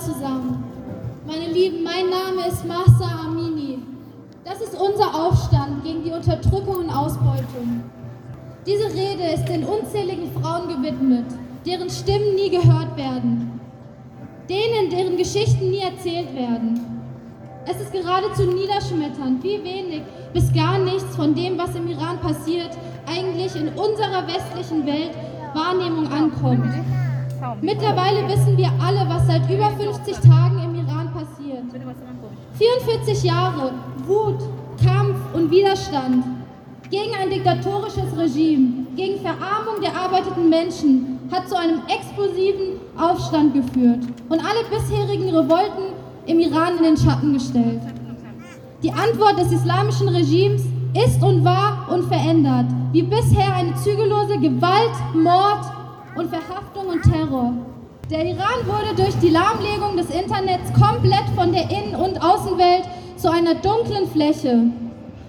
zusammen. Meine Lieben, mein Name ist Massa Amini. Das ist unser Aufstand gegen die Unterdrückung und Ausbeutung. Diese Rede ist den unzähligen Frauen gewidmet, deren Stimmen nie gehört werden, denen, deren Geschichten nie erzählt werden. Es ist geradezu niederschmetternd, wie wenig bis gar nichts von dem, was im Iran passiert, eigentlich in unserer westlichen Welt Wahrnehmung ankommt. Mittlerweile wissen wir alle, was seit über 50 44 Jahre Wut, Kampf und Widerstand gegen ein diktatorisches Regime, gegen Verarmung der arbeitenden Menschen hat zu einem explosiven Aufstand geführt und alle bisherigen Revolten im Iran in den Schatten gestellt. Die Antwort des islamischen Regimes ist und war unverändert, wie bisher eine zügellose Gewalt, Mord und Verhaftung und Terror. Der Iran wurde durch die Lahmlegung des Internets komplett von der Innen- und Außenwelt zu einer dunklen Fläche.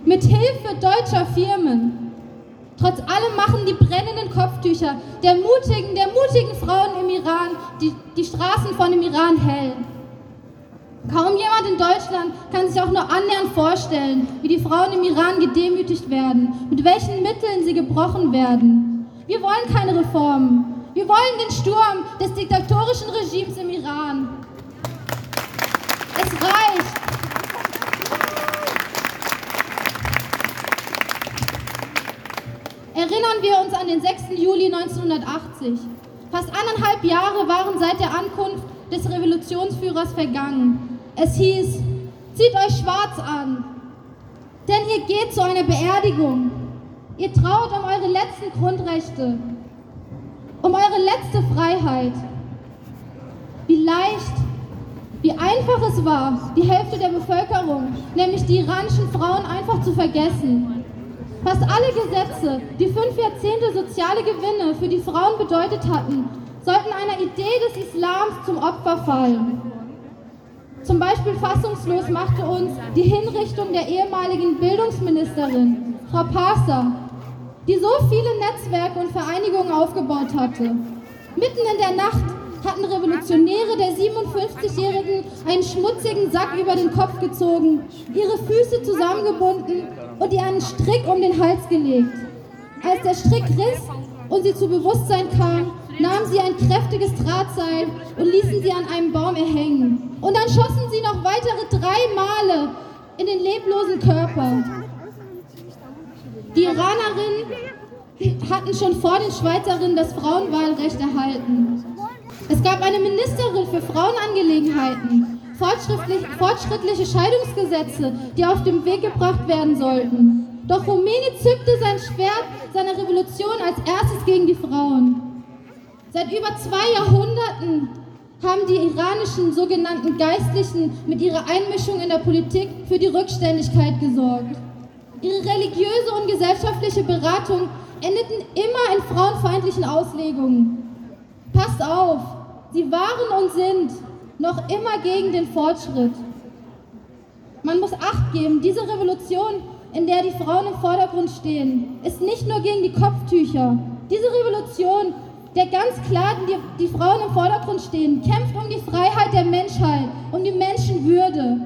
Mit Hilfe deutscher Firmen. Trotz allem machen die brennenden Kopftücher der mutigen, der mutigen Frauen im Iran die, die Straßen von dem Iran hell. Kaum jemand in Deutschland kann sich auch nur annähernd vorstellen, wie die Frauen im Iran gedemütigt werden, mit welchen Mitteln sie gebrochen werden. Wir wollen keine Reformen. Wir wollen den Sturm des diktatorischen Regimes im Iran. Es reicht. Erinnern wir uns an den 6. Juli 1980. Fast anderthalb Jahre waren seit der Ankunft des Revolutionsführers vergangen. Es hieß, zieht euch schwarz an, denn ihr geht zu einer Beerdigung. Ihr traut um eure letzten Grundrechte, um eure letzte Freiheit. Wie leicht, wie einfach es war, die Hälfte der Bevölkerung, nämlich die iranischen Frauen, einfach zu vergessen. Fast alle Gesetze, die fünf Jahrzehnte soziale Gewinne für die Frauen bedeutet hatten, sollten einer Idee des Islams zum Opfer fallen. Zum Beispiel fassungslos machte uns die Hinrichtung der ehemaligen Bildungsministerin, Frau Parser, die so viele Netzwerke und Vereinigungen aufgebaut hatte. Mitten in der Nacht hatten Revolutionäre der 57-Jährigen einen schmutzigen Sack über den Kopf gezogen, ihre Füße zusammengebunden und ihr einen Strick um den Hals gelegt. Als der Strick riss und sie zu Bewusstsein kam, nahmen sie ein kräftiges Drahtseil und ließen sie an einem Baum erhängen. Und dann schossen sie noch weitere drei Male in den leblosen Körper. Die Iranerinnen hatten schon vor den Schweizerinnen das Frauenwahlrecht erhalten. Es gab eine Ministerin für Frauenangelegenheiten, fortschrittliche Scheidungsgesetze, die auf den Weg gebracht werden sollten. Doch Khomeini zückte sein Schwert seiner Revolution als erstes gegen die Frauen. Seit über zwei Jahrhunderten haben die iranischen sogenannten Geistlichen mit ihrer Einmischung in der Politik für die Rückständigkeit gesorgt. Ihre religiöse und gesellschaftliche Beratung endeten immer in frauenfeindlichen Auslegungen. Passt auf, sie waren und sind noch immer gegen den Fortschritt. Man muss Acht geben, diese Revolution, in der die Frauen im Vordergrund stehen, ist nicht nur gegen die Kopftücher. Diese Revolution der ganz klar die, die Frauen im Vordergrund stehen, kämpft um die Freiheit der Menschheit, um die Menschenwürde.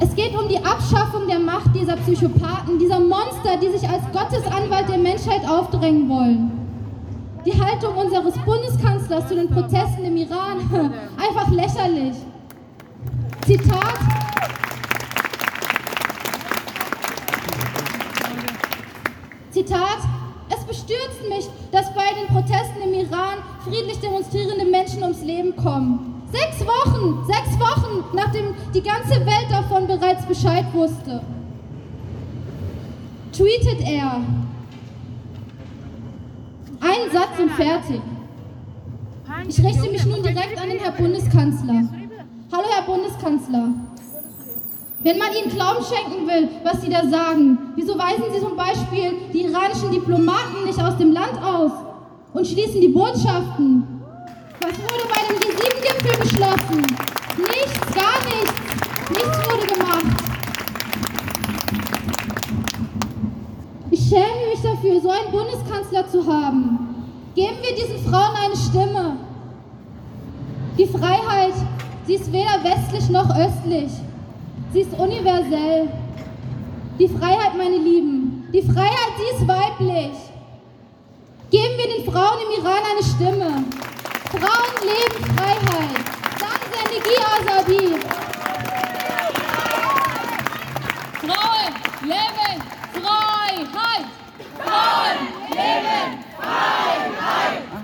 Es geht um die Abschaffung der Macht dieser Psychopathen, dieser Monster, die sich als Gottesanwalt der Menschheit aufdrängen wollen. Die Haltung unseres Bundeskanzlers zu den Protesten im Iran, einfach lächerlich. Zitat. Zitat, es bestürzt mich, dass bei den Protesten im Iran friedlich demonstrierende Menschen ums Leben kommen. Sechs Wochen, sechs Wochen, nachdem die ganze Welt davon bereits Bescheid wusste. Tweetet er. Ein Satz und fertig. Ich richte mich nun direkt an den Herrn Bundeskanzler. Hallo, Herr Bundeskanzler. Wenn man ihnen Glauben schenken will, was sie da sagen, wieso weisen sie zum Beispiel die iranischen Diplomaten nicht aus dem Land aus und schließen die Botschaften? Was wurde bei dem G7-Gipfel beschlossen? Nichts. Dafür, so einen Bundeskanzler zu haben. Geben wir diesen Frauen eine Stimme. Die Freiheit Sie ist weder westlich noch östlich. Sie ist universell. Die Freiheit, meine Lieben, die Freiheit, sie ist weiblich. Geben wir den Frauen im Iran eine Stimme. Frauen leben Freiheit. Dann Zendegi Azadi.